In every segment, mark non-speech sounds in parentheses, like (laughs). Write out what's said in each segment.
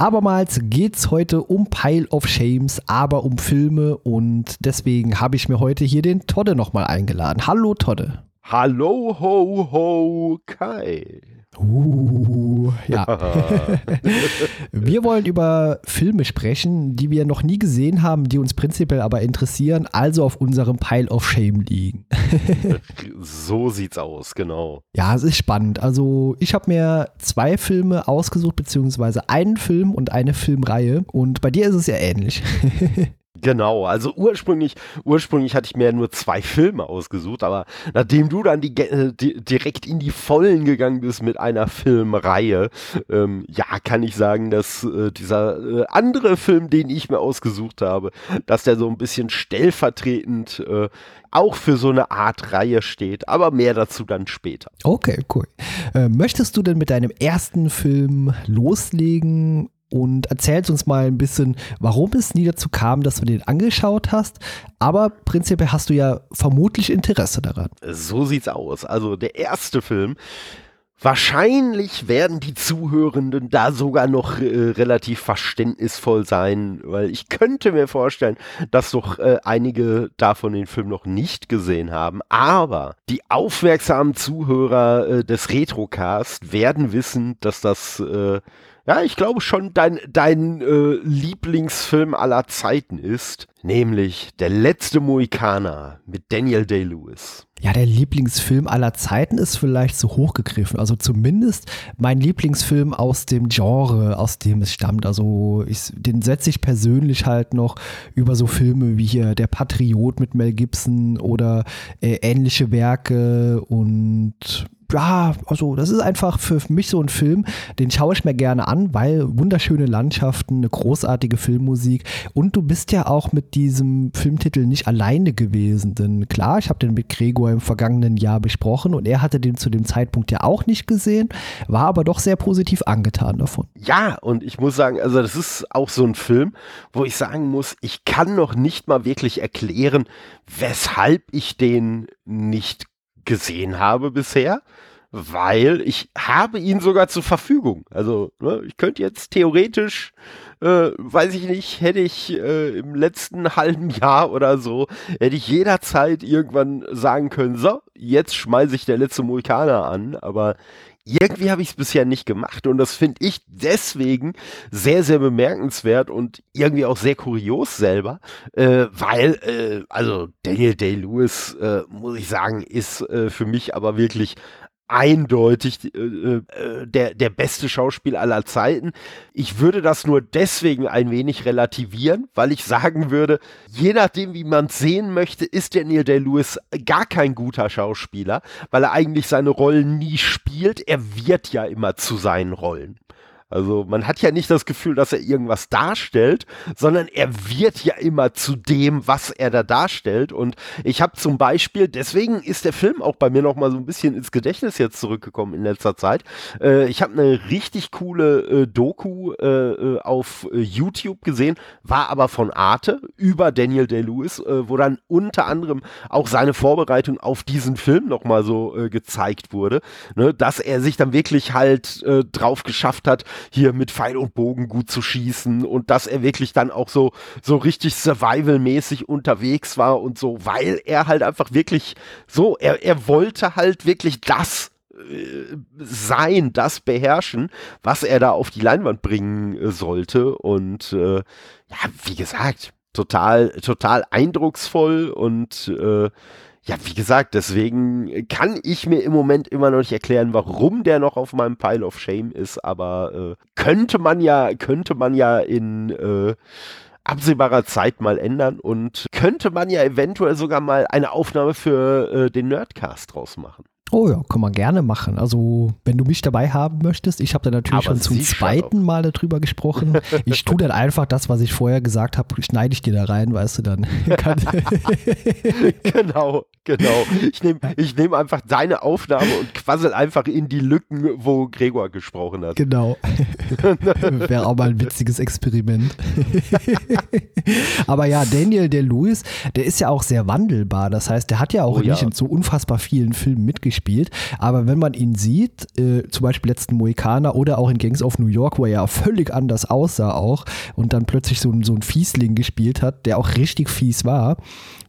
Abermals geht es heute um Pile of Shames, aber um Filme und deswegen habe ich mir heute hier den Todde nochmal eingeladen. Hallo Todde. Hallo ho ho Kai. Uh, ja. (laughs) wir wollen über Filme sprechen, die wir noch nie gesehen haben, die uns prinzipiell aber interessieren, also auf unserem Pile of Shame liegen. (laughs) so sieht's aus, genau. Ja, es ist spannend. Also, ich habe mir zwei Filme ausgesucht, beziehungsweise einen Film und eine Filmreihe. Und bei dir ist es ja ähnlich. (laughs) Genau, also ursprünglich, ursprünglich hatte ich mir nur zwei Filme ausgesucht, aber nachdem du dann die, äh, die direkt in die Vollen gegangen bist mit einer Filmreihe, ähm, ja, kann ich sagen, dass äh, dieser äh, andere Film, den ich mir ausgesucht habe, dass der so ein bisschen stellvertretend äh, auch für so eine Art Reihe steht, aber mehr dazu dann später. Okay, cool. Äh, möchtest du denn mit deinem ersten Film loslegen und erzählst uns mal ein bisschen, warum es nie dazu kam, dass du den angeschaut hast. Aber prinzipiell hast du ja vermutlich Interesse daran. So sieht's aus. Also der erste Film. Wahrscheinlich werden die Zuhörenden da sogar noch äh, relativ verständnisvoll sein, weil ich könnte mir vorstellen, dass doch äh, einige davon den Film noch nicht gesehen haben. Aber die aufmerksamen Zuhörer äh, des Retrocast werden wissen, dass das äh, ja, ich glaube schon dein, dein äh, Lieblingsfilm aller Zeiten ist, nämlich Der letzte Mohikaner mit Daniel Day-Lewis. Ja, der Lieblingsfilm aller Zeiten ist vielleicht so hochgegriffen. Also zumindest mein Lieblingsfilm aus dem Genre, aus dem es stammt. Also ich, den setze ich persönlich halt noch über so Filme wie hier Der Patriot mit Mel Gibson oder äh, ähnliche Werke und ja, also das ist einfach für mich so ein Film, den schaue ich mir gerne an, weil wunderschöne Landschaften, eine großartige Filmmusik und du bist ja auch mit diesem Filmtitel nicht alleine gewesen, denn klar, ich habe den mit Gregor im vergangenen Jahr besprochen und er hatte den zu dem Zeitpunkt ja auch nicht gesehen, war aber doch sehr positiv angetan davon. Ja, und ich muss sagen, also das ist auch so ein Film, wo ich sagen muss, ich kann noch nicht mal wirklich erklären, weshalb ich den nicht gesehen habe bisher, weil ich habe ihn sogar zur Verfügung. Also ne, ich könnte jetzt theoretisch, äh, weiß ich nicht, hätte ich äh, im letzten halben Jahr oder so, hätte ich jederzeit irgendwann sagen können, so, jetzt schmeiße ich der letzte Mohikaner an, aber irgendwie habe ich es bisher nicht gemacht und das finde ich deswegen sehr, sehr bemerkenswert und irgendwie auch sehr kurios selber, äh, weil, äh, also Daniel Day-Lewis, äh, muss ich sagen, ist äh, für mich aber wirklich eindeutig äh, äh, der, der beste Schauspiel aller Zeiten. Ich würde das nur deswegen ein wenig relativieren, weil ich sagen würde, je nachdem, wie man sehen möchte, ist Daniel Day-Lewis gar kein guter Schauspieler, weil er eigentlich seine Rollen nie spielt. Er wird ja immer zu seinen Rollen. Also man hat ja nicht das Gefühl, dass er irgendwas darstellt, sondern er wird ja immer zu dem, was er da darstellt. Und ich habe zum Beispiel, deswegen ist der Film auch bei mir noch mal so ein bisschen ins Gedächtnis jetzt zurückgekommen in letzter Zeit. Äh, ich habe eine richtig coole äh, Doku äh, äh auf äh, YouTube gesehen, war aber von Arte über Daniel Day-Lewis, äh, wo dann unter anderem auch seine Vorbereitung auf diesen Film noch mal so gezeigt wurde, ne, dass er sich dann wirklich halt drauf geschafft hat, hier mit Pfeil und Bogen gut zu schießen und dass er wirklich dann auch so, so richtig survival-mäßig unterwegs war und so, weil er halt einfach wirklich so, er, er wollte halt wirklich das äh, sein, das beherrschen, was er da auf die Leinwand bringen äh, sollte. Und äh, ja, wie gesagt, total, total eindrucksvoll und äh, ja, wie gesagt, deswegen kann ich mir im Moment immer noch nicht erklären, warum der noch auf meinem Pile of Shame ist, aber äh, könnte man ja, könnte man ja in äh, absehbarer Zeit mal ändern und könnte man ja eventuell sogar mal eine Aufnahme für äh, den Nerdcast draus machen. Oh ja, kann man gerne machen. Also, wenn du mich dabei haben möchtest, ich habe da natürlich Aber schon zum zweiten Mal darüber gesprochen. Ich tue dann einfach das, was ich vorher gesagt habe, schneide ich dir da rein, weißt du dann. (laughs) (laughs) genau, Genau. (laughs) Ich nehme ich nehm einfach deine Aufnahme und quassel einfach in die Lücken, wo Gregor gesprochen hat. Genau. (laughs) Wäre auch mal ein witziges Experiment. (laughs) Aber ja, Daniel der Lewis, der ist ja auch sehr wandelbar. Das heißt, der hat ja auch oh, nicht ja. in so unfassbar vielen Filmen mitgespielt. Aber wenn man ihn sieht, äh, zum Beispiel letzten Mohikaner oder auch in Gangs of New York, wo er ja völlig anders aussah auch und dann plötzlich so, so ein Fiesling gespielt hat, der auch richtig fies war,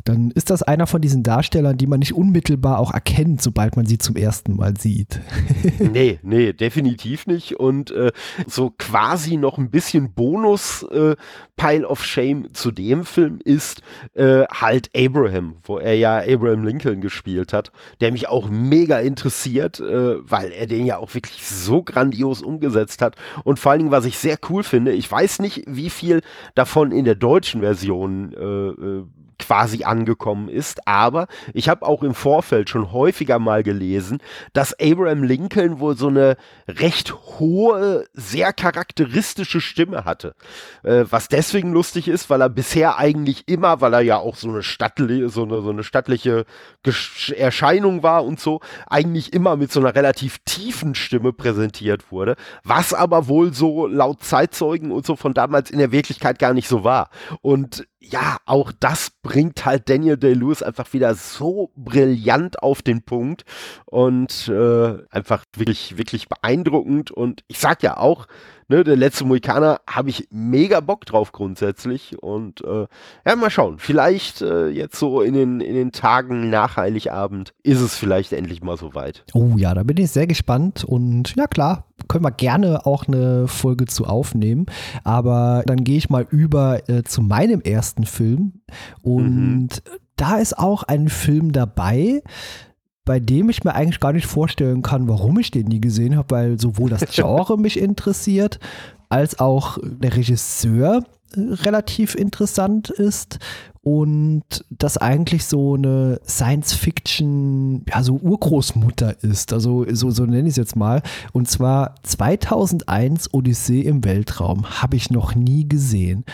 dann ist das einer von diesen Darstellern, die man nicht unmittelbar auch erkennt, sobald man sie zum ersten Mal sieht. (laughs) nee, nee, definitiv nicht. Und äh, so quasi noch ein bisschen Bonus äh, Pile of Shame zu dem Film ist äh, halt Abraham, wo er ja Abraham Lincoln gespielt hat, der mich auch mega interessiert, äh, weil er den ja auch wirklich so grandios umgesetzt hat. Und vor allen Dingen, was ich sehr cool finde, ich weiß nicht, wie viel davon in der deutschen Version äh, äh quasi angekommen ist. Aber ich habe auch im Vorfeld schon häufiger mal gelesen, dass Abraham Lincoln wohl so eine recht hohe, sehr charakteristische Stimme hatte. Äh, was deswegen lustig ist, weil er bisher eigentlich immer, weil er ja auch so eine, stattliche, so eine, so eine stattliche Gesch Erscheinung war und so, eigentlich immer mit so einer relativ tiefen Stimme präsentiert wurde. Was aber wohl so laut Zeitzeugen und so von damals in der Wirklichkeit gar nicht so war. Und ja, auch das bringt halt Daniel Day-Lewis einfach wieder so brillant auf den Punkt und äh, einfach wirklich, wirklich beeindruckend. Und ich sag ja auch, ne, der letzte Mohikaner habe ich mega Bock drauf grundsätzlich. Und äh, ja, mal schauen. Vielleicht äh, jetzt so in den, in den Tagen nach Heiligabend ist es vielleicht endlich mal soweit. Oh ja, da bin ich sehr gespannt. Und ja, klar, können wir gerne auch eine Folge zu aufnehmen. Aber dann gehe ich mal über äh, zu meinem ersten Film. Und mhm. da ist auch ein Film dabei, bei dem ich mir eigentlich gar nicht vorstellen kann, warum ich den nie gesehen habe, weil sowohl das (laughs) Genre mich interessiert, als auch der Regisseur äh, relativ interessant ist und das eigentlich so eine Science-Fiction, ja, so Urgroßmutter ist. Also so, so nenne ich es jetzt mal. Und zwar 2001 Odyssee im Weltraum. Habe ich noch nie gesehen.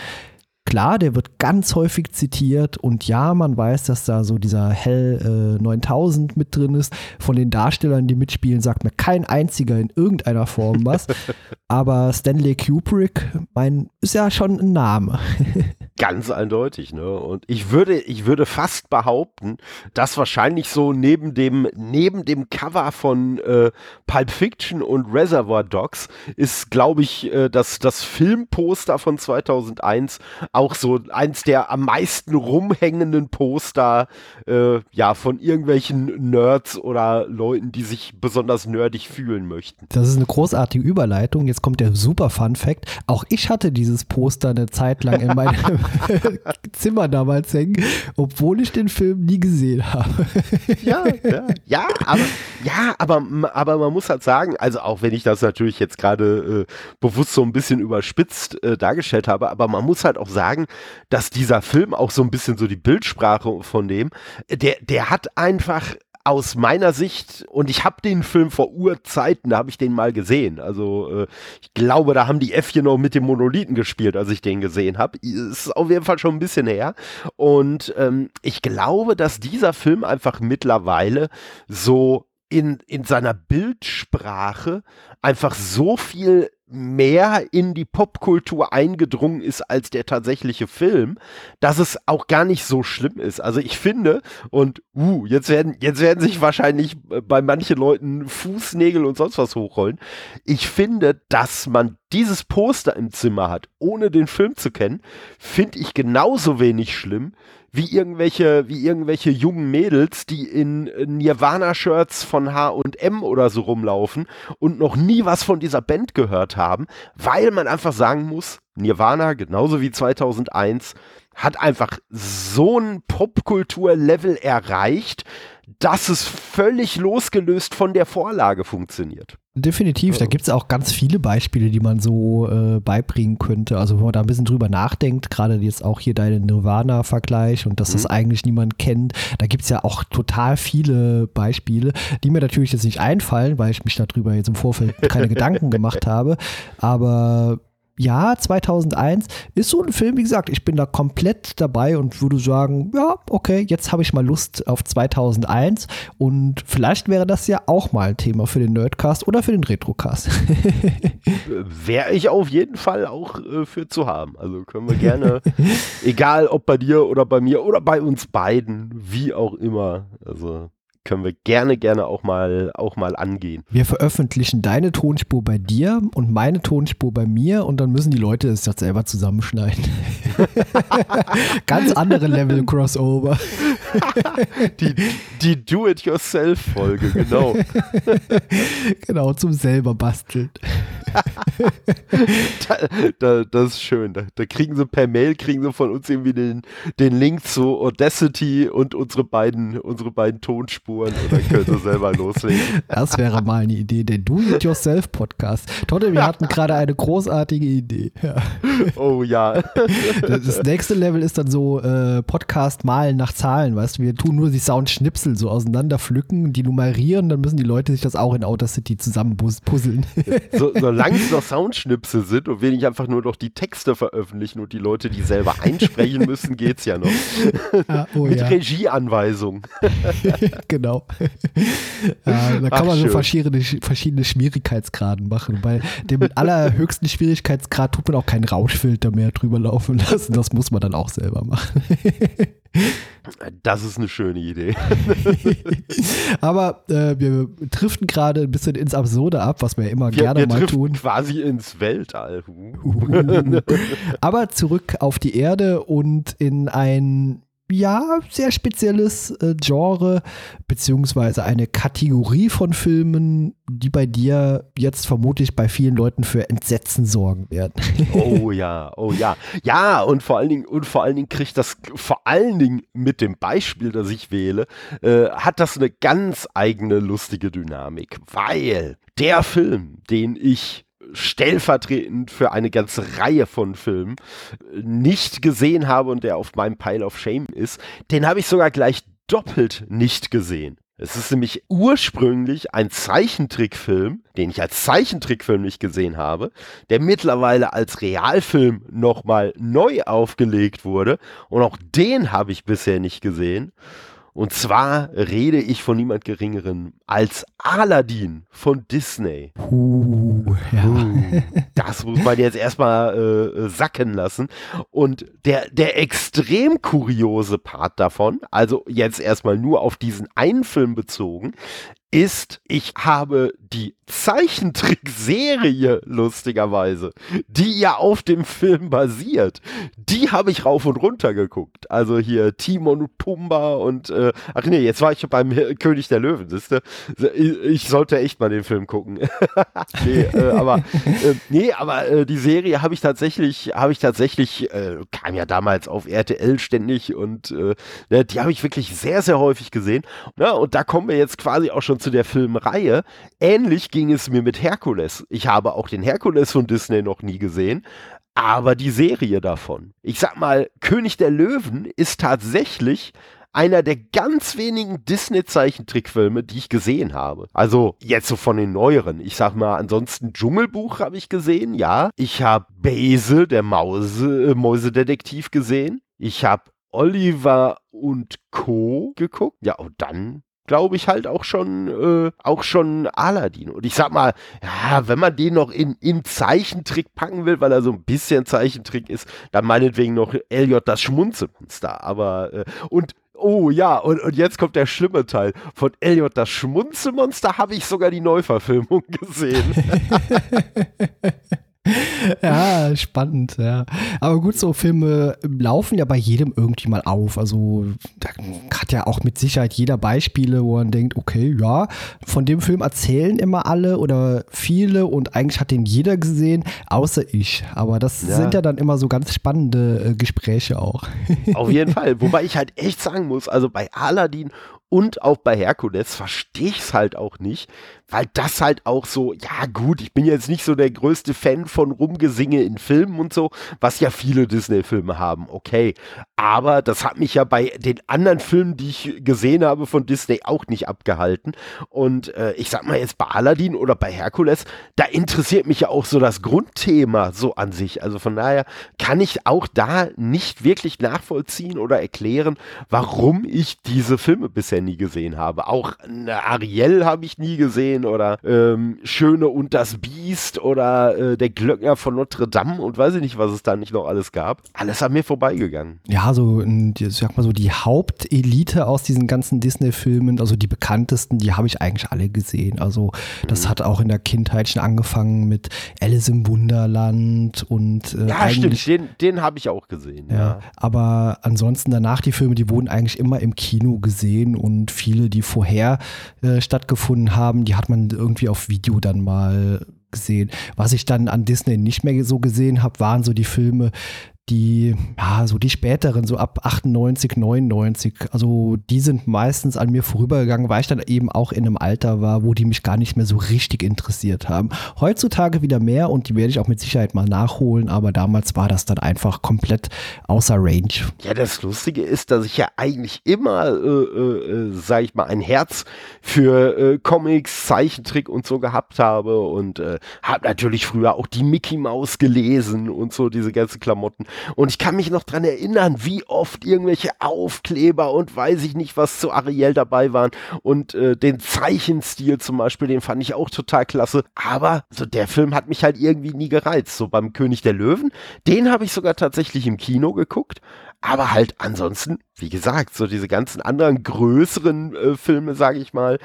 Klar, der wird ganz häufig zitiert und ja, man weiß, dass da so dieser Hell äh, 9000 mit drin ist. Von den Darstellern, die mitspielen, sagt mir kein einziger in irgendeiner Form was. (laughs) Aber Stanley Kubrick, mein, ist ja schon ein Name. (laughs) Ganz eindeutig, ne? Und ich würde, ich würde fast behaupten, dass wahrscheinlich so neben dem, neben dem Cover von äh, Pulp Fiction und Reservoir Dogs ist, glaube ich, äh, das, das Filmposter von 2001 auch so eins der am meisten rumhängenden Poster, äh, ja, von irgendwelchen Nerds oder Leuten, die sich besonders nerdig fühlen möchten. Das ist eine großartige Überleitung. Jetzt kommt der super Fun Fact. Auch ich hatte dieses Poster eine Zeit lang in meinem (laughs) (laughs) Zimmer damals hängen, obwohl ich den Film nie gesehen habe. ja, (laughs) ja, ja, aber, ja aber, aber man muss halt sagen, also auch wenn ich das natürlich jetzt gerade äh, bewusst so ein bisschen überspitzt äh, dargestellt habe, aber man muss halt auch sagen, dass dieser Film auch so ein bisschen so die Bildsprache von dem, der, der hat einfach aus meiner Sicht, und ich habe den Film vor Urzeiten, da habe ich den mal gesehen. Also äh, ich glaube, da haben die Äffchen noch mit dem Monolithen gespielt, als ich den gesehen habe. Ist auf jeden Fall schon ein bisschen her. Und ähm, ich glaube, dass dieser Film einfach mittlerweile so in, in seiner Bildsprache einfach so viel mehr in die Popkultur eingedrungen ist als der tatsächliche Film, dass es auch gar nicht so schlimm ist. Also ich finde, und uh, jetzt werden, jetzt werden sich wahrscheinlich bei manchen Leuten Fußnägel und sonst was hochrollen. Ich finde, dass man dieses Poster im Zimmer hat, ohne den Film zu kennen, finde ich genauso wenig schlimm wie irgendwelche, wie irgendwelche jungen Mädels, die in Nirvana-Shirts von H&M oder so rumlaufen und noch nie was von dieser Band gehört haben, weil man einfach sagen muss, Nirvana, genauso wie 2001, hat einfach so ein Popkultur-Level erreicht, dass es völlig losgelöst von der Vorlage funktioniert. Definitiv, da gibt es auch ganz viele Beispiele, die man so äh, beibringen könnte. Also wenn man da ein bisschen drüber nachdenkt, gerade jetzt auch hier deinen Nirvana-Vergleich und dass mhm. das eigentlich niemand kennt, da gibt es ja auch total viele Beispiele, die mir natürlich jetzt nicht einfallen, weil ich mich darüber jetzt im Vorfeld keine (laughs) Gedanken gemacht habe. Aber ja, 2001 ist so ein Film, wie gesagt, ich bin da komplett dabei und würde sagen, ja, okay, jetzt habe ich mal Lust auf 2001 und vielleicht wäre das ja auch mal ein Thema für den Nerdcast oder für den Retrocast. (laughs) wäre ich auf jeden Fall auch äh, für zu haben. Also können wir gerne, (laughs) egal ob bei dir oder bei mir oder bei uns beiden, wie auch immer. Also können wir gerne, gerne auch mal, auch mal angehen. Wir veröffentlichen deine Tonspur bei dir und meine Tonspur bei mir und dann müssen die Leute es jetzt selber zusammenschneiden. (laughs) Ganz andere Level Crossover. (laughs) die die Do-it-yourself-Folge, genau. (laughs) genau, zum selber basteln. da, da, das ist schön. Da, da, kriegen sie per Mail, kriegen sie von uns irgendwie den, den Link zu Audacity und unsere beiden, unsere beiden Tonspuren und dann können sie selber loslegen. (laughs) Das wäre mal eine Idee, der Do-it-yourself-Podcast. Totte, wir hatten gerade eine großartige Idee. Ja. Oh ja. Das nächste Level ist dann so äh, Podcast malen nach Zahlen, weißt du, wir tun nur die Soundschnipsel so auseinander pflücken, die nummerieren, dann müssen die Leute sich das auch in Audacity zusammen puzzeln. So, (laughs) solange es noch Soundschnipsel sind und wir nicht einfach nur noch die Texte veröffentlichen und die Leute die selber einsprechen müssen, geht's ja noch. Ah, oh Mit ja. Regieanweisung. (laughs) genau. Ja, (laughs) da kann Ach, man so verschiedene, verschiedene Schwierigkeitsgraden machen. Bei dem allerhöchsten Schwierigkeitsgrad tut man auch keinen Rauschfilter mehr drüber laufen lassen. Das muss man dann auch selber machen. (laughs) Das ist eine schöne Idee. (laughs) Aber äh, wir driften gerade ein bisschen ins Absurde ab, was wir ja immer wir, gerne wir mal tun. Quasi ins Weltall. Uh. Aber zurück auf die Erde und in ein ja, sehr spezielles äh, Genre, beziehungsweise eine Kategorie von Filmen, die bei dir jetzt vermutlich bei vielen Leuten für Entsetzen sorgen werden. (laughs) oh ja, oh ja. Ja, und vor allen Dingen, und vor allen Dingen kriegt das, vor allen Dingen mit dem Beispiel, das ich wähle, äh, hat das eine ganz eigene lustige Dynamik, weil der Film, den ich stellvertretend für eine ganze Reihe von Filmen nicht gesehen habe und der auf meinem Pile of Shame ist, den habe ich sogar gleich doppelt nicht gesehen. Es ist nämlich ursprünglich ein Zeichentrickfilm, den ich als Zeichentrickfilm nicht gesehen habe, der mittlerweile als Realfilm nochmal neu aufgelegt wurde und auch den habe ich bisher nicht gesehen. Und zwar rede ich von niemand Geringeren als Aladdin von Disney. Uh, ja. uh, das muss man jetzt erstmal äh, sacken lassen. Und der, der extrem kuriose Part davon, also jetzt erstmal nur auf diesen einen Film bezogen, ist, ich habe die Zeichentrickserie, lustigerweise, die ja auf dem Film basiert, die habe ich rauf und runter geguckt. Also hier Timon und Pumba und, äh, ach nee, jetzt war ich beim König der Löwen, siehste. Ich sollte echt mal den Film gucken. (laughs) nee, äh, aber, äh, nee, aber äh, die Serie habe ich tatsächlich, habe ich tatsächlich, äh, kam ja damals auf RTL ständig und äh, ne, die habe ich wirklich sehr, sehr häufig gesehen. Ja, und da kommen wir jetzt quasi auch schon zu der Filmreihe. Ähnlich ging es mir mit Herkules. Ich habe auch den Herkules von Disney noch nie gesehen, aber die Serie davon. Ich sag mal, König der Löwen ist tatsächlich einer der ganz wenigen Disney-Zeichentrickfilme, die ich gesehen habe. Also jetzt so von den neueren. Ich sag mal, ansonsten Dschungelbuch habe ich gesehen, ja. Ich habe Base, der Mause, äh, Mäusedetektiv gesehen. Ich habe Oliver und Co. geguckt. Ja, und dann glaube ich, halt auch schon, äh, auch schon Aladdin. Und ich sag mal, ja, wenn man den noch in, in Zeichentrick packen will, weil er so ein bisschen Zeichentrick ist, dann meinetwegen noch Elliot das Schmunzelmonster. Aber, äh, und Oh ja, und, und jetzt kommt der schlimme Teil. Von Elliot das Schmunzelmonster habe ich sogar die Neuverfilmung (laughs) gesehen. (laughs) (laughs) ja, spannend, ja. Aber gut, so Filme laufen ja bei jedem irgendwie mal auf. Also da hat ja auch mit Sicherheit jeder Beispiele, wo man denkt, okay, ja, von dem Film erzählen immer alle oder viele und eigentlich hat den jeder gesehen, außer ich. Aber das ja. sind ja dann immer so ganz spannende äh, Gespräche auch. Auf jeden (laughs) Fall. Wobei ich halt echt sagen muss, also bei Aladdin und auch bei Herkules verstehe ich es halt auch nicht, weil das halt auch so, ja gut, ich bin jetzt nicht so der größte Fan von Rumgesinge in Filmen und so, was ja viele Disney-Filme haben, okay. Aber das hat mich ja bei den anderen Filmen, die ich gesehen habe von Disney, auch nicht abgehalten. Und äh, ich sag mal jetzt bei Aladdin oder bei Herkules, da interessiert mich ja auch so das Grundthema so an sich. Also von daher kann ich auch da nicht wirklich nachvollziehen oder erklären, warum ich diese Filme bisher nie gesehen habe. Auch eine Ariel habe ich nie gesehen gesehen oder ähm, Schöne und das Biest oder äh, der Glöckner von Notre Dame und weiß ich nicht, was es da nicht noch alles gab. Alles an mir vorbeigegangen. Ja, so, ich sag mal so, die Hauptelite aus diesen ganzen Disney-Filmen, also die bekanntesten, die habe ich eigentlich alle gesehen. Also das mhm. hat auch in der Kindheit schon angefangen mit Alice im Wunderland und äh, Ja, stimmt, den, den habe ich auch gesehen. Ja, ja. Aber ansonsten danach die Filme, die wurden eigentlich immer im Kino gesehen und viele, die vorher äh, stattgefunden haben, die hat man irgendwie auf Video dann mal gesehen. Was ich dann an Disney nicht mehr so gesehen habe, waren so die Filme, die, ja, so die späteren, so ab 98, 99, also die sind meistens an mir vorübergegangen, weil ich dann eben auch in einem Alter war, wo die mich gar nicht mehr so richtig interessiert haben. Heutzutage wieder mehr und die werde ich auch mit Sicherheit mal nachholen, aber damals war das dann einfach komplett außer Range. Ja, das Lustige ist, dass ich ja eigentlich immer, äh, äh, sag ich mal, ein Herz für äh, Comics, Zeichentrick und so gehabt habe und äh, habe natürlich früher auch die Mickey Maus gelesen und so diese ganzen Klamotten. Und ich kann mich noch dran erinnern, wie oft irgendwelche Aufkleber und weiß ich nicht was zu Ariel dabei waren. Und äh, den Zeichenstil zum Beispiel, den fand ich auch total klasse. Aber so der Film hat mich halt irgendwie nie gereizt. So beim König der Löwen, den habe ich sogar tatsächlich im Kino geguckt. Aber halt ansonsten, wie gesagt, so diese ganzen anderen größeren äh, Filme, sage ich mal,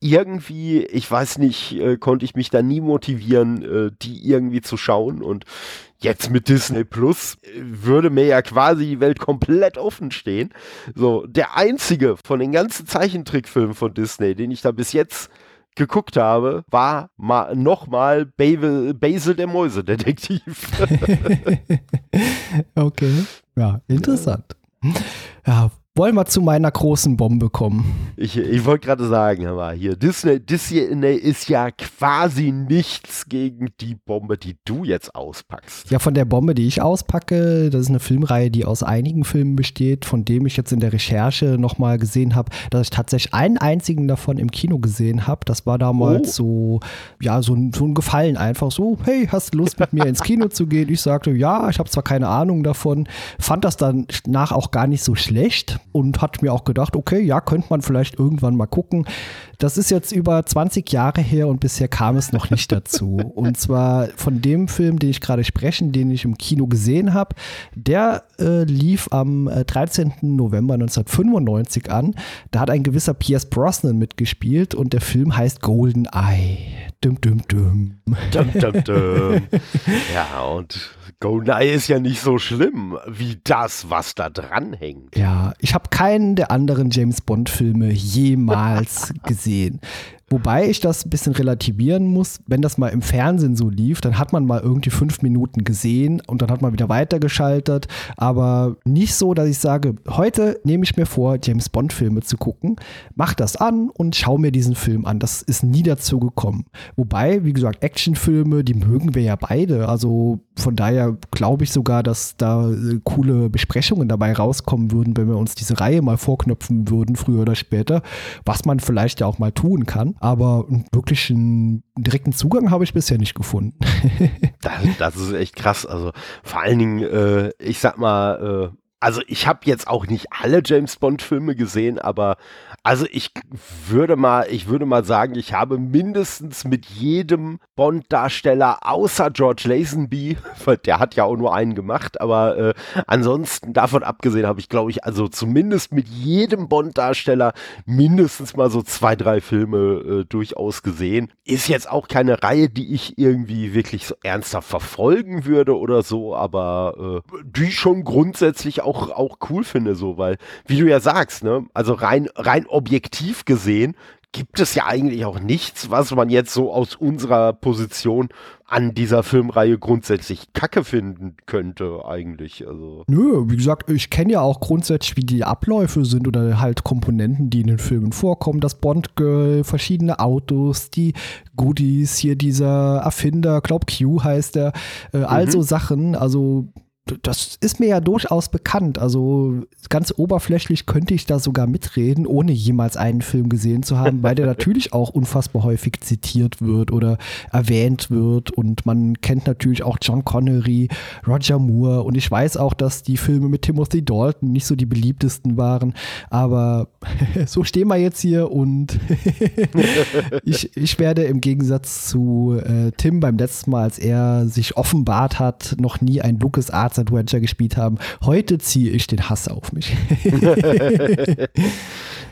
irgendwie, ich weiß nicht, äh, konnte ich mich da nie motivieren, äh, die irgendwie zu schauen. Und jetzt mit Disney Plus äh, würde mir ja quasi die Welt komplett offen stehen. So, der einzige von den ganzen Zeichentrickfilmen von Disney, den ich da bis jetzt geguckt habe, war mal nochmal Basil der Mäusedetektiv. (laughs) okay. Ja, interessant. Ja, wollen wir zu meiner großen Bombe kommen? Ich, ich wollte gerade sagen, aber hier, Disney, Disney ist ja quasi nichts gegen die Bombe, die du jetzt auspackst. Ja, von der Bombe, die ich auspacke, das ist eine Filmreihe, die aus einigen Filmen besteht, von dem ich jetzt in der Recherche nochmal gesehen habe, dass ich tatsächlich einen einzigen davon im Kino gesehen habe. Das war damals oh. so, ja, so ein, so ein Gefallen einfach so, hey, hast du Lust mit mir ins Kino zu gehen? Ich sagte, ja, ich habe zwar keine Ahnung davon, fand das dann nach auch gar nicht so schlecht und hat mir auch gedacht, okay, ja, könnte man vielleicht irgendwann mal gucken. Das ist jetzt über 20 Jahre her und bisher kam es noch nicht dazu. (laughs) Und zwar von dem Film, den ich gerade spreche, den ich im Kino gesehen habe, der äh, lief am 13. Äh, November 1995 an. Da hat ein gewisser Pierce Brosnan mitgespielt und der Film heißt Golden Eye. Dum, dum, dum. Dum, dum, dum. (laughs) ja, und GoldenEye ist ja nicht so schlimm wie das, was da dranhängt. Ja, ich habe keinen der anderen James Bond-Filme jemals (laughs) gesehen. Wobei ich das ein bisschen relativieren muss, wenn das mal im Fernsehen so lief, dann hat man mal irgendwie fünf Minuten gesehen und dann hat man wieder weitergeschaltet, aber nicht so, dass ich sage, heute nehme ich mir vor, James Bond-Filme zu gucken, mach das an und schau mir diesen Film an. Das ist nie dazu gekommen. Wobei, wie gesagt, Actionfilme, die mögen wir ja beide. Also von daher glaube ich sogar, dass da äh, coole Besprechungen dabei rauskommen würden, wenn wir uns diese Reihe mal vorknöpfen würden, früher oder später, was man vielleicht ja auch mal tun kann aber einen wirklichen direkten Zugang habe ich bisher nicht gefunden. (laughs) das, das, ist echt krass. Also vor allen Dingen, äh, ich sag mal, äh, also ich habe jetzt auch nicht alle James Bond Filme gesehen, aber also ich würde mal, ich würde mal sagen, ich habe mindestens mit jedem Bond-Darsteller außer George Lazenby, (laughs) der hat ja auch nur einen gemacht, aber äh, ansonsten davon abgesehen habe ich, glaube ich, also zumindest mit jedem Bond-Darsteller mindestens mal so zwei, drei Filme äh, durchaus gesehen. Ist jetzt auch keine Reihe, die ich irgendwie wirklich so ernsthaft verfolgen würde oder so, aber äh, die schon grundsätzlich auch, auch cool finde, so, weil, wie du ja sagst, ne, also rein, rein objektiv gesehen gibt es ja eigentlich auch nichts, was man jetzt so aus unserer Position an dieser Filmreihe grundsätzlich Kacke finden könnte, eigentlich. Also. Nö, wie gesagt, ich kenne ja auch grundsätzlich, wie die Abläufe sind oder halt Komponenten, die in den Filmen vorkommen. Das Bond-Girl, verschiedene Autos, die Goodies, hier dieser Erfinder, glaub Q heißt er, äh, all mhm. so Sachen. Also das ist mir ja durchaus bekannt. Also ganz oberflächlich könnte ich da sogar mitreden, ohne jemals einen Film gesehen zu haben, weil der (laughs) natürlich auch unfassbar häufig zitiert wird oder erwähnt wird. Und man kennt natürlich auch John Connery, Roger Moore. Und ich weiß auch, dass die Filme mit Timothy Dalton nicht so die beliebtesten waren. Aber (laughs) so stehen wir jetzt hier und (laughs) ich, ich werde im Gegensatz zu äh, Tim beim letzten Mal, als er sich offenbart hat, noch nie ein Lucas Arts Adventure gespielt haben. Heute ziehe ich den Hass auf mich. (laughs)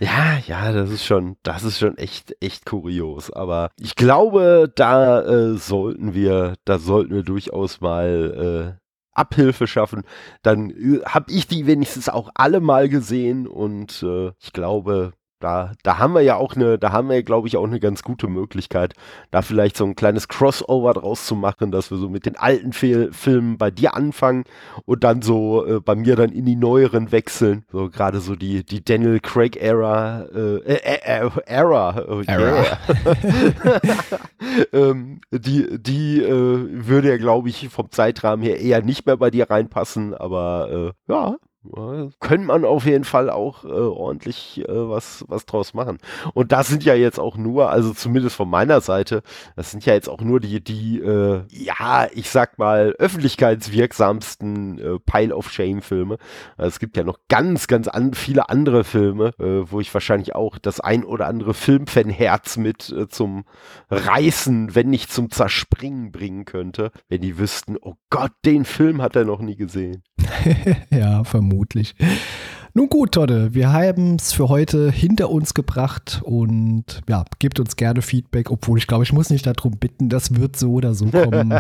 ja, ja, das ist schon, das ist schon echt, echt kurios. Aber ich glaube, da äh, sollten wir, da sollten wir durchaus mal äh, Abhilfe schaffen. Dann äh, habe ich die wenigstens auch alle mal gesehen und äh, ich glaube, da, da haben wir ja auch eine, da haben wir, glaube ich, auch eine ganz gute Möglichkeit, da vielleicht so ein kleines Crossover draus zu machen, dass wir so mit den alten Fil Filmen bei dir anfangen und dann so äh, bei mir dann in die neueren wechseln. So gerade so die, die Daniel Craig Era, äh, äh, äh, Era, oh, Era. (laughs) ähm, die, die äh, würde ja, glaube ich, vom Zeitrahmen her eher nicht mehr bei dir reinpassen, aber äh, ja, könnte man auf jeden Fall auch äh, ordentlich äh, was, was draus machen. Und das sind ja jetzt auch nur, also zumindest von meiner Seite, das sind ja jetzt auch nur die, die, äh, ja, ich sag mal, öffentlichkeitswirksamsten äh, Pile of Shame-Filme. Also es gibt ja noch ganz, ganz an, viele andere Filme, äh, wo ich wahrscheinlich auch das ein oder andere Filmfan-Herz mit äh, zum Reißen, wenn nicht zum Zerspringen bringen könnte, wenn die wüssten, oh Gott, den Film hat er noch nie gesehen. (laughs) ja, vermutlich. Nun gut, Todde, wir haben es für heute hinter uns gebracht und ja, gebt uns gerne Feedback, obwohl ich glaube, ich muss nicht darum bitten, das wird so oder so kommen.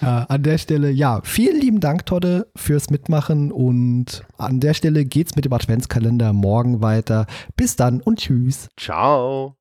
ja, (laughs) (laughs) an der Stelle, ja, vielen lieben Dank, Todde, fürs Mitmachen und an der Stelle geht's mit dem Adventskalender morgen weiter. Bis dann und tschüss. Ciao.